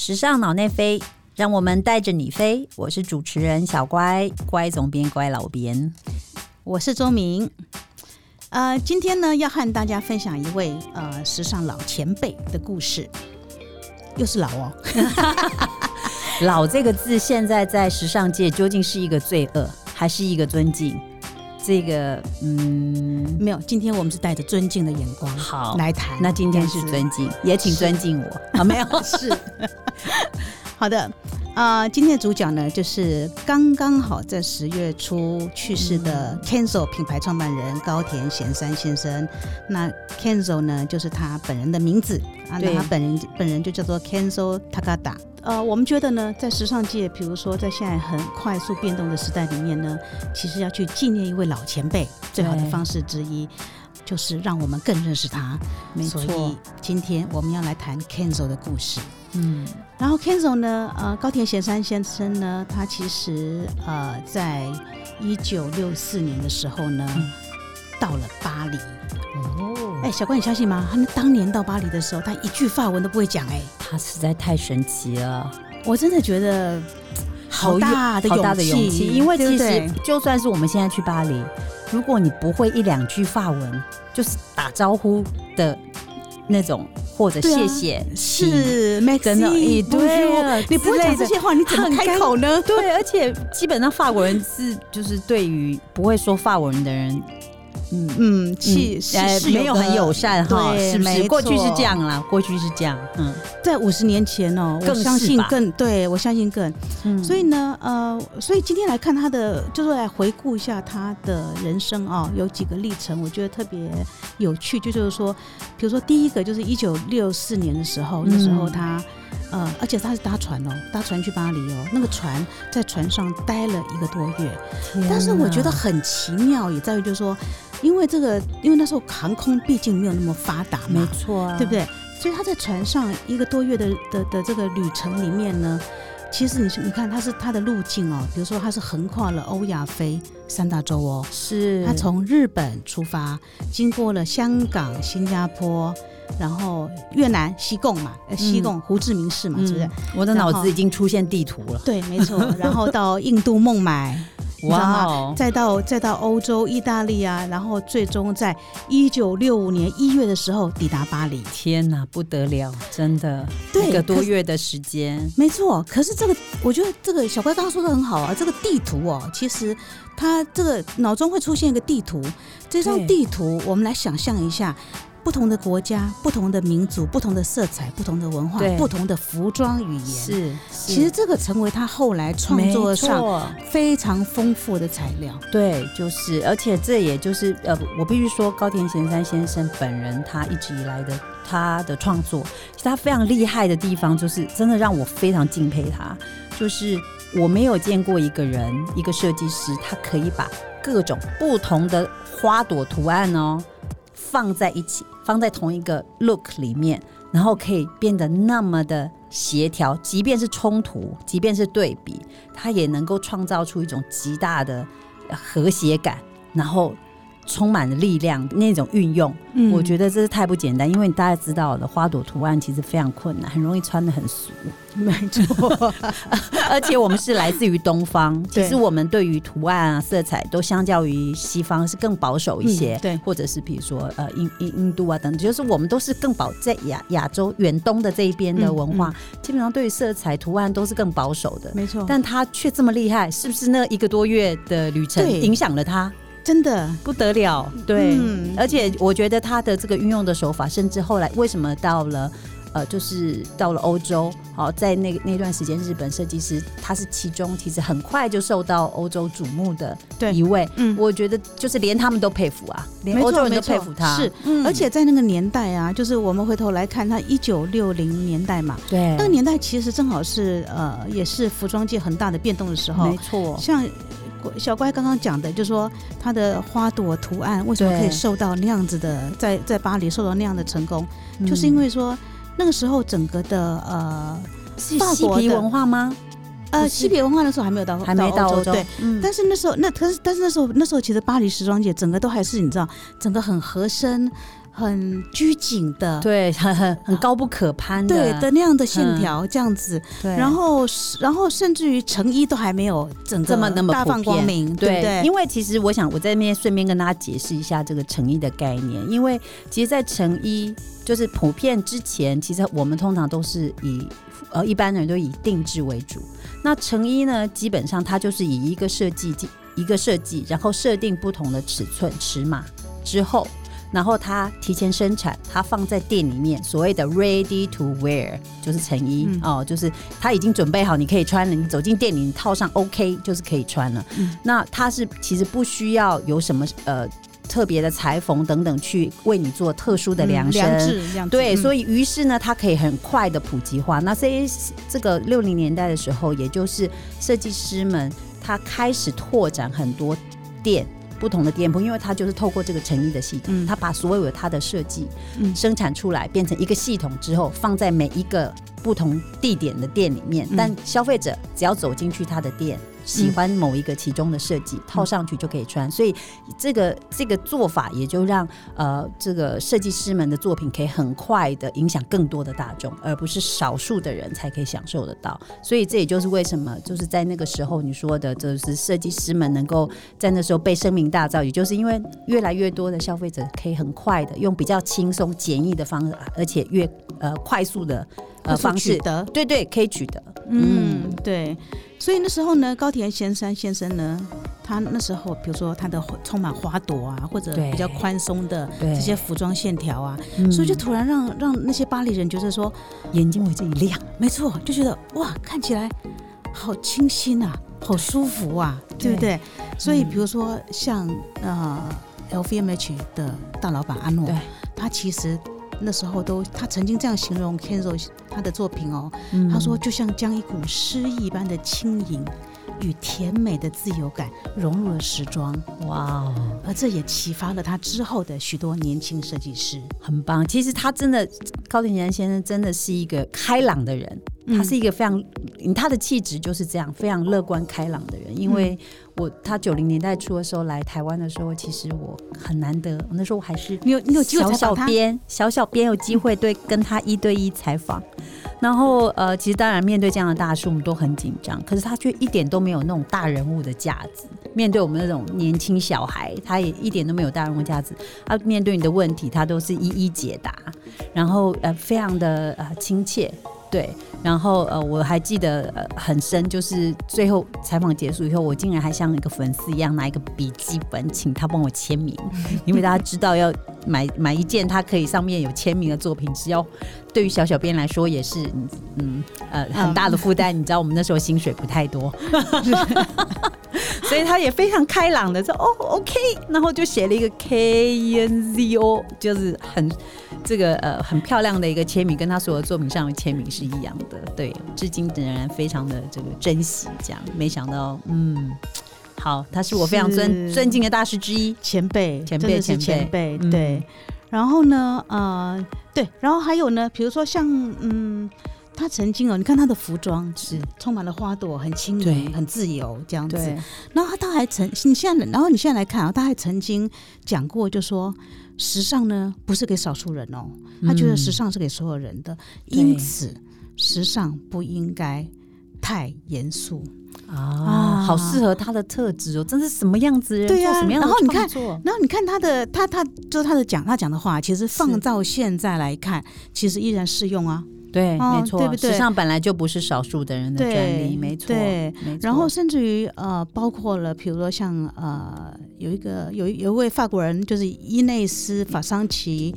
时尚脑内飞，让我们带着你飞。我是主持人小乖，乖总编，乖老编。我是周明。呃，今天呢，要和大家分享一位呃时尚老前辈的故事，又是老哦。老这个字，现在在时尚界究竟是一个罪恶，还是一个尊敬？这个，嗯，没有。今天我们是带着尊敬的眼光好来谈。那今天是尊敬，也请尊敬我啊！没有，是 好的。啊，今天的主角呢，就是刚刚好在十月初去世的 Kenzo 品牌创办人高田贤三先生。那 Kenzo 呢，就是他本人的名字啊，那他本人本人就叫做 Kenzo Takada。呃，我们觉得呢，在时尚界，比如说在现在很快速变动的时代里面呢，其实要去纪念一位老前辈，最好的方式之一就是让我们更认识他。没错，今天我们要来谈 Kenzo 的故事。嗯，然后 Kenzo 呢，呃，高田贤三先生呢，他其实呃，在一九六四年的时候呢，到了巴黎。哦，哎，小关，你相信吗？他们当年到巴黎的时候，他一句法文都不会讲。哎，他实在太神奇了。我真的觉得好大的勇气，因为其实就算是我们现在去巴黎，如果你不会一两句法文，就是打招呼的那种。或者谢谢是，真的，对，你不会讲这些话，你怎么开口呢？对，而且基本上法国人是，就是对于不会说法文的人。嗯嗯，气是没有很友善哈，是不是？过去是这样啦，过去是这样。嗯，在五十年前哦，我相信更对我相信更。嗯，所以呢，呃，所以今天来看他的，就是来回顾一下他的人生啊，有几个历程，我觉得特别有趣。就就是说，比如说第一个就是一九六四年的时候，那时候他。呃，而且他是搭船哦，搭船去巴黎哦。那个船在船上待了一个多月，但是我觉得很奇妙，也在于就是说，因为这个，因为那时候航空毕竟没有那么发达嘛，没错，对不对？所以他在船上一个多月的的的这个旅程里面呢，其实你你看他是他的路径哦，比如说他是横跨了欧亚非三大洲哦，是他从日本出发，经过了香港、新加坡。然后越南西贡嘛，呃西贡胡志明市嘛，是不是？我的脑子已经出现地图了。对，没错。然后到印度孟买，哇！再到再到欧洲意大利啊，然后最终在一九六五年一月的时候抵达巴黎。天哪，不得了，真的，一个多月的时间。没错。可是这个，我觉得这个小乖刚刚说的很好啊。这个地图哦，其实他这个脑中会出现一个地图。这张地图，我们来想象一下。不同的国家、不同的民族、不同的色彩、不同的文化、不同的服装语言，是其实这个成为他后来创作上非常丰富的材料。对，就是，而且这也就是呃，我必须说高田贤三先生本人他一直以来的他的创作，他非常厉害的地方，就是真的让我非常敬佩他。就是我没有见过一个人，一个设计师，他可以把各种不同的花朵图案哦。放在一起，放在同一个 look 里面，然后可以变得那么的协调，即便是冲突，即便是对比，它也能够创造出一种极大的和谐感，然后。充满了力量那种运用，我觉得这是太不简单。因为大家知道的花朵图案其实非常困难，很容易穿的很俗。没错，而且我们是来自于东方，其实我们对于图案啊、色彩都相较于西方是更保守一些。对，或者是比如说呃印印印度啊等等，就是我们都是更保在亚亚洲远东的这一边的文化，基本上对于色彩图案都是更保守的。没错，但他却这么厉害，是不是那一个多月的旅程影响了他？真的。不得了，对，而且我觉得他的这个运用的手法，甚至后来为什么到了呃，就是到了欧洲，好，在那那段时间，日本设计师他是其中其实很快就受到欧洲瞩目的一位，嗯，我觉得就是连他们都佩服啊，连欧洲人都佩服他，是，而且在那个年代啊，就是我们回头来看，他一九六零年代嘛，对，那个年代其实正好是呃，也是服装界很大的变动的时候，没错，像。小乖刚刚讲的，就说它的花朵图案为什么可以受到那样子的，在在巴黎受到那样的成功，就是因为说那个时候整个的呃，是嬉皮文化吗？呃，西皮文化那时候还没有到，还没到欧洲。对，但是那时候那可是，但是那时候那时候其实巴黎时装界整个都还是你知道，整个很合身。很拘谨的，对，很很很高不可攀的，对的那样的线条，这样子。对，然后然后甚至于成衣都还没有整这么那么大放光明，对对？因为其实我想我在那边顺便跟大家解释一下这个成衣的概念，因为其实，在成衣就是普遍之前，其实我们通常都是以呃一般人都以定制为主。那成衣呢，基本上它就是以一个设计一个设计，然后设定不同的尺寸尺码之后。然后他提前生产，他放在店里面，所谓的 ready to wear 就是成衣哦，就是他已经准备好，你可以穿了。你走进店里，你套上 OK 就是可以穿了。那它是其实不需要有什么呃特别的裁缝等等去为你做特殊的量身，对，所以于是呢，它可以很快的普及化。那这这个六零年代的时候，也就是设计师们他开始拓展很多店。不同的店铺，因为它就是透过这个成衣的系统，它把所有它的设计生产出来，变成一个系统之后，放在每一个不同地点的店里面。但消费者只要走进去他的店。喜欢某一个其中的设计，套上去就可以穿，所以这个这个做法也就让呃这个设计师们的作品可以很快的影响更多的大众，而不是少数的人才可以享受得到。所以这也就是为什么就是在那个时候你说的，就是设计师们能够在那时候被声名大噪，也就是因为越来越多的消费者可以很快的用比较轻松简易的方式，而且越呃快速的呃方式。得，对对，可以取得，嗯，对。所以那时候呢，高田贤三先生呢，他那时候比如说他的充满花朵啊，或者比较宽松的这些服装线条啊，所以就突然让让那些巴黎人觉得说眼睛为之一亮，没错，就觉得哇，看起来好清新啊，好舒服啊，对。不对？所以比如说像呃 LVMH 的大老板阿诺，他其实。那时候都，他曾经这样形容 Kenzo 他的作品哦，他说就像将一股诗意般的轻盈与甜美的自由感融入了时装，哇哦！而这也启发了他之后的许多年轻设计师，很棒。其实他真的高田贤先生真的是一个开朗的人。他是一个非常，他的气质就是这样，非常乐观开朗的人。因为我他九零年代初的时候来台湾的时候，其实我很难得，那时候我还是你有你有小小编小小编有机会对跟他一对一采访。然后呃，其实当然面对这样的大叔，我们都很紧张，可是他却一点都没有那种大人物的架子。面对我们那种年轻小孩，他也一点都没有大人物架子。他面对你的问题，他都是一一解答，然后呃，非常的呃亲切。对，然后呃，我还记得呃很深，就是最后采访结束以后，我竟然还像一个粉丝一样拿一个笔记本，请他帮我签名，因为大家知道要买买一件他可以上面有签名的作品，只要对于小小编来说也是嗯呃很大的负担。你知道我们那时候薪水不太多，所以他也非常开朗的说哦 OK，然后就写了一个 K N Z O，就是很。这个呃很漂亮的一个签名，跟他所有作品上的签名是一样的，对，至今仍然非常的这个珍惜。这样，没想到，嗯，好，他是我非常尊尊敬的大师之一，前辈，前辈，前辈，对。然后呢，呃，对，然后还有呢，比如说像，嗯，他曾经哦，你看他的服装是。充满了花朵，很轻盈，很自由这样子。然后他他还曾，你现在，然后你现在来看啊，他还曾经讲过，就说。时尚呢，不是给少数人哦，他觉得时尚是给所有人的，因此时尚不应该太严肃。啊，好适合他的特质哦，真是什么样子人，对呀，然后你看，然后你看他的他他就是他的讲他讲的话，其实放到现在来看，其实依然适用啊。对，没错，对不对？时尚本来就不是少数的人的专利，没错。对，然后甚至于呃，包括了，比如说像呃，有一个有有一位法国人，就是伊内斯法桑奇，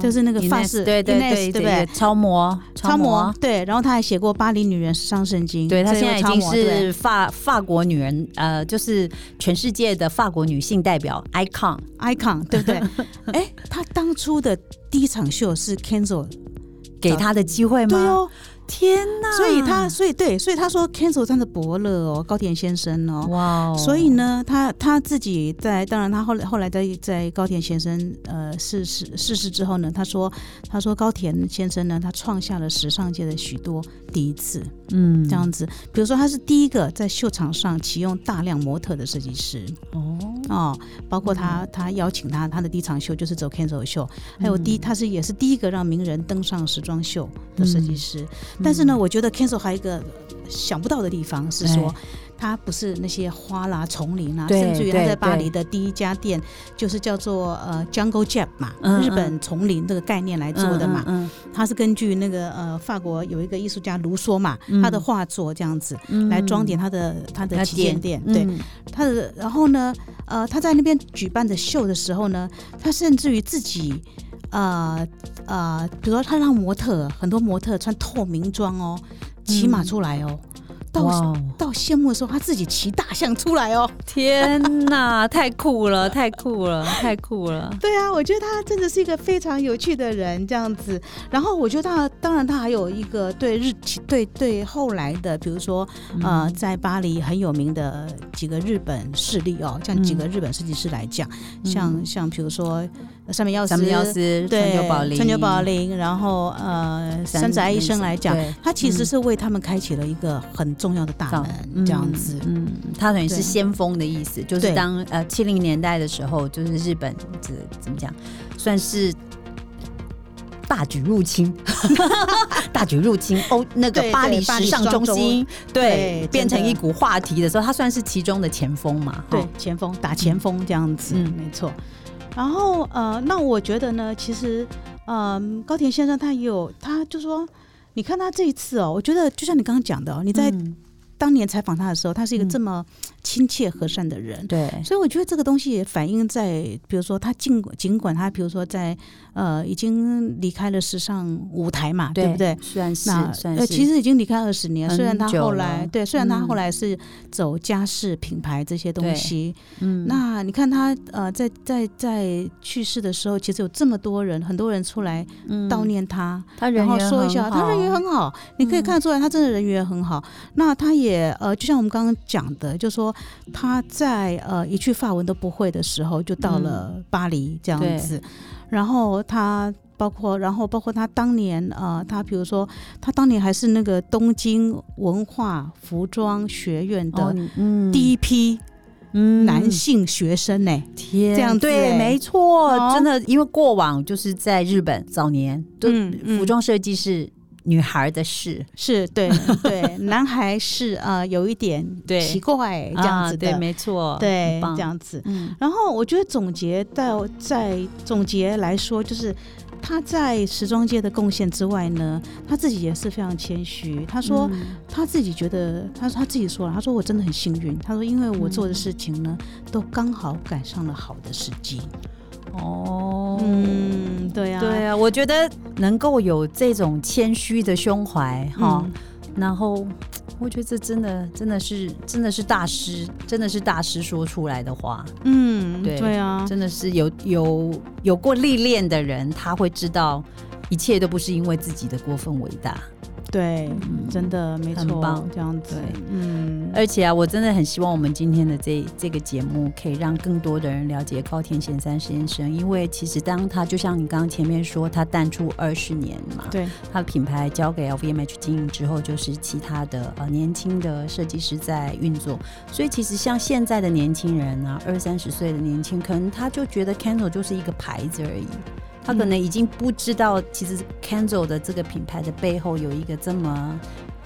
就是那个法式，对对对，对不对？超模，超模，对。然后他还写过《巴黎女人时尚圣经》，对他现在已经是法法国女人，呃，就是全世界的法国女性代表 icon，icon，对不对？哎，他当初的第一场秀是 Kenzo。给他的机会吗？对哦，天哪！所以他，所以对，所以他说，cancel 他的伯乐哦，高田先生哦，哇！所以呢，他他自己在，当然他后来后来在在高田先生呃逝世逝世之后呢，他说他说高田先生呢，他创下了时尚界的许多第一次，嗯，这样子，比如说他是第一个在秀场上启用大量模特的设计师，哦，哦，包括他他邀请他他的第一场秀就是走 Kenzo 秀，还有第他是也是第一个让名人登上时装秀的设计师。但是呢，我觉得 Kenzo 还有一个想不到的地方是说。它不是那些花啦、丛林啦，甚至于他在巴黎的第一家店就是叫做呃 Jungle Jap 嘛，日本丛林这个概念来做的嘛。嗯，它是根据那个呃法国有一个艺术家卢梭嘛，他的画作这样子来装点他的他的旗舰店。对，他的然后呢，呃，他在那边举办的秀的时候呢，他甚至于自己呃呃，比如说他让模特很多模特穿透明装哦，骑马出来哦。到到谢幕的时候，他自己骑大象出来哦！天哪，太酷了，太酷了，太酷了！对啊，我觉得他真的是一个非常有趣的人，这样子。然后我觉得他，当然他还有一个对日对对后来的，比如说呃，在巴黎很有名的几个日本势力哦，像几个日本设计师来讲，像像比如说。上面要斯，要斯，对，川久保玲，川久保玲，然后呃，山宅医生来讲，他其实是为他们开启了一个很重要的大门，这样子，嗯，他等于是先锋的意思，就是当呃七零年代的时候，就是日本这怎么讲，算是大举入侵 大举入侵欧那个巴黎时尚中心，对，变成一股话题的时候，他算是其中的前锋嘛，对，前锋打前锋这样子，嗯，没错。然后呃，那我觉得呢，其实，嗯，高田先生他也有，他就说，你看他这一次哦，我觉得就像你刚刚讲的，你在当年采访他的时候，他是一个这么。亲切和善的人，对，所以我觉得这个东西也反映在，比如说他尽尽管他，比如说在呃已经离开了时尚舞台嘛，对不对？算是，算是，其实已经离开二十年。虽然他后来，对，虽然他后来是走家饰品牌这些东西，嗯，那你看他呃在在在去世的时候，其实有这么多人，很多人出来悼念他，他然后说一下，他人缘很好，你可以看得出来，他真的人缘很好。那他也呃，就像我们刚刚讲的，就说。他在呃一句法文都不会的时候，就到了巴黎这样子。然后他包括，然后包括他当年呃，他比如说他当年还是那个东京文化服装学院的第一批男性学生呢。天，这样对，没错，真的，因为过往就是在日本早年，嗯，服装设计是。女孩的事是对 对，男孩是呃有一点奇怪这样子的，没错，对这样子。然后我觉得总结到在总结来说，就是他在时装界的贡献之外呢，他自己也是非常谦虚。他说他自己觉得，他说他自己说了，他说我真的很幸运。他说因为我做的事情呢，都刚好赶上了好的时机。哦，嗯，对呀，对啊，我觉得能够有这种谦虚的胸怀哈，然后我觉得这真的真的是真的是大师，真的是大师说出来的话，嗯，对对啊，真的是有有有过历练的人，他会知道一切都不是因为自己的过分伟大。对，真的没错，很棒，这样子。嗯，而且啊，我真的很希望我们今天的这这个节目可以让更多的人了解高田贤三先生，因为其实当他就像你刚刚前面说，他淡出二十年嘛，对，他的品牌交给 LVMH 经营之后，就是其他的呃年轻的设计师在运作。所以其实像现在的年轻人啊，二三十岁的年轻，可能他就觉得 Candle 就是一个牌子而已。他可能已经不知道，其实 Candle 的这个品牌的背后有一个这么，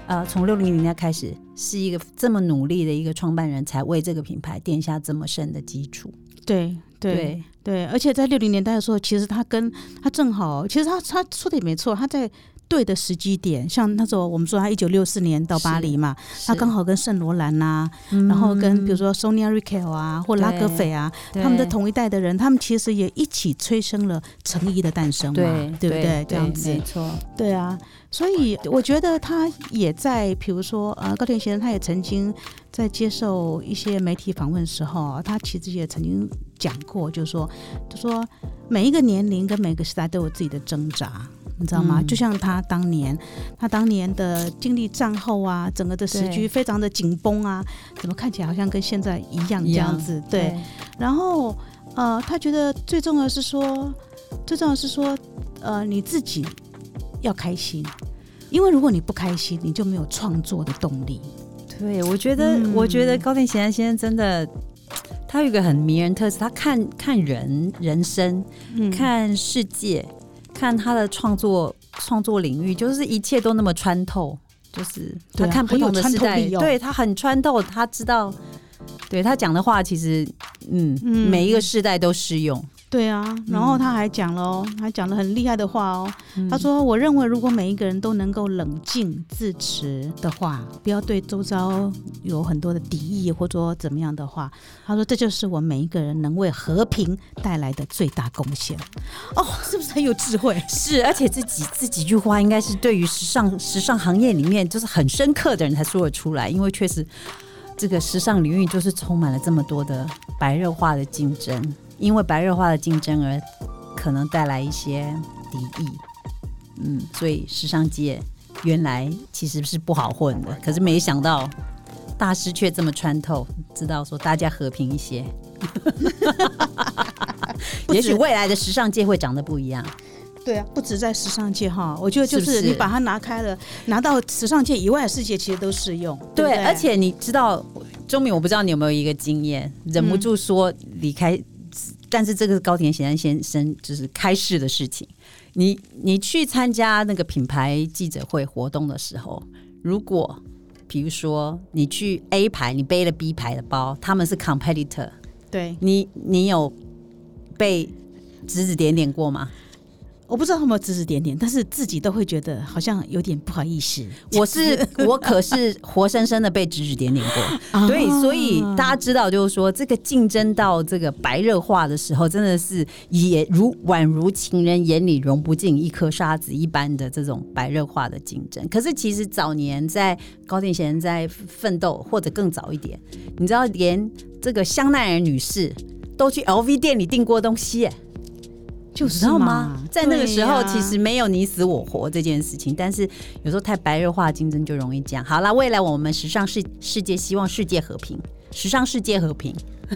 呃，从六零年代开始是一个这么努力的一个创办人才为这个品牌奠下这么深的基础。对对对，而且在六零年代的时候，其实他跟他正好，其实他他说的也没错，他在。对的时机点，像那时候我们说他一九六四年到巴黎嘛，他刚好跟圣罗兰呐，然后跟比如说 Sonia Rykiel 啊或拉格斐啊，他们的同一代的人，他们其实也一起催生了成衣的诞生嘛，对不对？这样子，没错，对啊，所以我觉得他也在，比如说呃，高田先生他也曾经在接受一些媒体访问的时候，他其实也曾经讲过，就是说，就说每一个年龄跟每个时代都有自己的挣扎。你知道吗？就像他当年，他当年的经历战后啊，整个的时局非常的紧绷啊，怎么看起来好像跟现在一样这样子？对。然后呃，他觉得最重要是说，最重要是说，呃，你自己要开心，因为如果你不开心，你就没有创作的动力。对，我觉得，我觉得高田贤先生真的。他有一个很迷人特色，他看看人人生，看世界，看他的创作创作领域，就是一切都那么穿透，就是他看不同的时代，对他很穿透，他知道，对他讲的话，其实嗯，每一个时代都适用。对啊，然后他还讲了哦，还讲了很厉害的话哦。他说：“我认为，如果每一个人都能够冷静自持的话，不要对周遭有很多的敌意，或者说怎么样的话，他说这就是我每一个人能为和平带来的最大贡献。”哦，是不是很有智慧？是，而且这几这几句话应该是对于时尚时尚行业里面就是很深刻的人才说得出来，因为确实这个时尚领域就是充满了这么多的白热化的竞争。因为白热化的竞争而可能带来一些敌意，嗯，所以时尚界原来其实是不好混的，可是没想到大师却这么穿透，知道说大家和平一些，也许未来的时尚界会长得不一样。对啊，不止在时尚界哈，我觉得就是你把它拿开了，拿到时尚界以外的世界，其实都适用。对，而且你知道，钟敏，我不知道你有没有一个经验，忍不住说离开。但是这个是高田贤先生就是开市的事情。你你去参加那个品牌记者会活动的时候，如果比如说你去 A 牌，你背了 B 牌的包，他们是 competitor，对你你有被指指点点过吗？我不知道有没有指指点点，但是自己都会觉得好像有点不好意思。我是 我可是活生生的被指指点点过，对，所以大家知道，就是说这个竞争到这个白热化的时候，真的是也如宛如情人眼里容不进一颗沙子一般的这种白热化的竞争。可是其实早年在高定贤在奋斗，或者更早一点，你知道，连这个香奈儿女士都去 LV 店里订过东西。就知道吗？在那个时候，其实没有你死我活这件事情，但是有时候太白热化竞争就容易这样。好了，未来我们时尚世世界希望世界和平，时尚世界和平。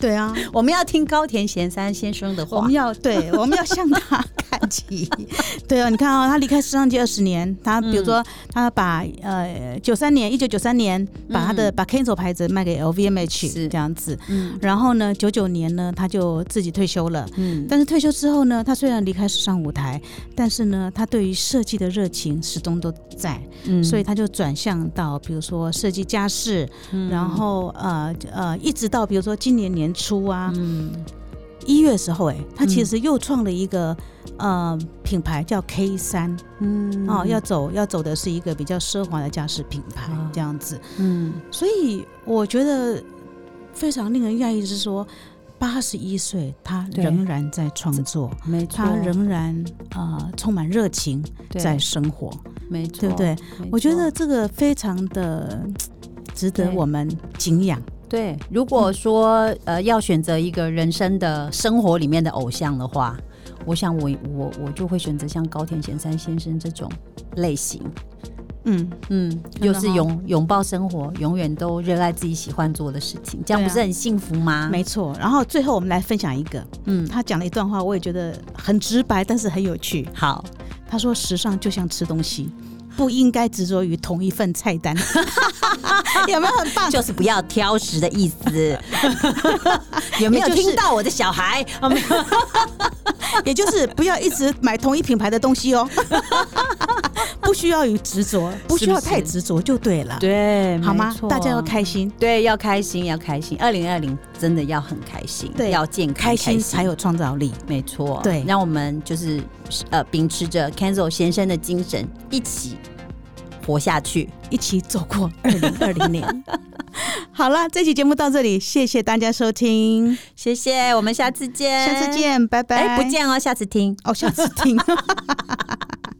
对啊，我们要听高田贤三先生的话，我们要对，我们要向他。对啊，你看啊，他离开时尚界二十年，他比如说他把呃九三年一九九三年把他的把 Kenzo 牌子卖给 LVMH 是。这样子，嗯，然后呢九九年呢他就自己退休了，嗯，但是退休之后呢，他虽然离开时尚舞台，但是呢他对于设计的热情始终都在，嗯，所以他就转向到比如说设计家饰，然后呃呃一直到比如说今年年初啊，嗯。一月的时候，哎，他其实又创了一个呃品牌叫 K 三，嗯，哦，要走要走的是一个比较奢华的家饰品牌这样子，嗯，所以我觉得非常令人讶异是说，八十一岁他仍然在创作，没错，他仍然呃充满热情在生活，没错，对不对？我觉得这个非常的值得我们敬仰。对，如果说呃要选择一个人生的生活里面的偶像的话，我想我我我就会选择像高田贤三先生这种类型。嗯嗯，就是拥拥抱生活，永远都热爱自己喜欢做的事情，这样不是很幸福吗？没错。然后最后我们来分享一个，嗯，他讲了一段话，我也觉得很直白，但是很有趣。好，他说：“时尚就像吃东西。”不应该执着于同一份菜单，有没有很棒？就是不要挑食的意思。有没有听到我的小孩？也就是不要一直买同一品牌的东西哦。不需要有执着，不需要太执着就对了。对，好吗？大家要开心，对，要开心，要开心。二零二零真的要很开心，对，要健康，开心才有创造力。没错，对，让我们就是呃，秉持着 Kenzo 先生的精神，一起。活下去，一起走过二零二零年。好了，这期节目到这里，谢谢大家收听，谢谢，我们下次见，下次见，拜拜。哎，不见哦，下次听哦，下次听。